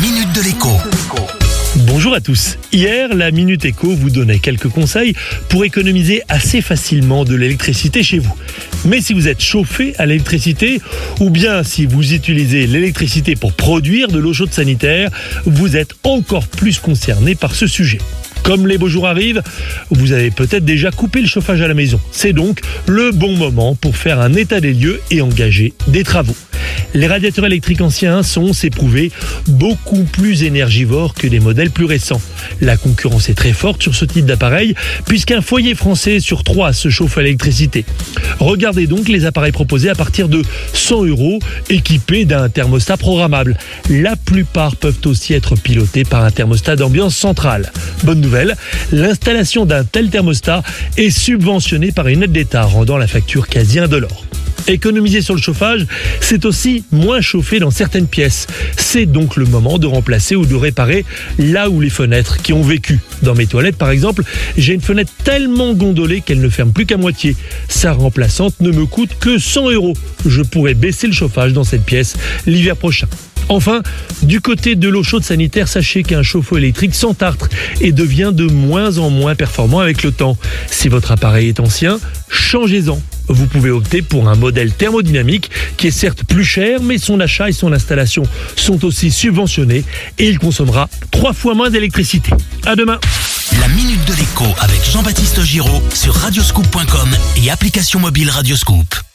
minute de l'écho. Bonjour à tous. Hier, la Minute Éco vous donnait quelques conseils pour économiser assez facilement de l'électricité chez vous. Mais si vous êtes chauffé à l'électricité, ou bien si vous utilisez l'électricité pour produire de l'eau chaude sanitaire, vous êtes encore plus concerné par ce sujet. Comme les beaux jours arrivent, vous avez peut-être déjà coupé le chauffage à la maison. C'est donc le bon moment pour faire un état des lieux et engager des travaux. Les radiateurs électriques anciens sont, c'est prouvé, beaucoup plus énergivores que des modèles plus récents. La concurrence est très forte sur ce type d'appareil, puisqu'un foyer français sur trois se chauffe à l'électricité. Regardez donc les appareils proposés à partir de 100 euros, équipés d'un thermostat programmable. La plupart peuvent aussi être pilotés par un thermostat d'ambiance centrale. Bonne nouvelle, l'installation d'un tel thermostat est subventionnée par une aide d'État, rendant la facture quasi indolore. Économiser sur le chauffage, c'est aussi moins chauffer dans certaines pièces. C'est donc le moment de remplacer ou de réparer là où les fenêtres qui ont vécu. Dans mes toilettes, par exemple, j'ai une fenêtre tellement gondolée qu'elle ne ferme plus qu'à moitié. Sa remplaçante ne me coûte que 100 euros. Je pourrais baisser le chauffage dans cette pièce l'hiver prochain. Enfin, du côté de l'eau chaude sanitaire, sachez qu'un chauffe-eau électrique s'entartre et devient de moins en moins performant avec le temps. Si votre appareil est ancien, changez-en. Vous pouvez opter pour un modèle thermodynamique qui est certes plus cher, mais son achat et son installation sont aussi subventionnés et il consommera trois fois moins d'électricité. À demain. La minute de l'écho avec Jean-Baptiste Giraud sur radioscoop.com et application mobile Radioscoop.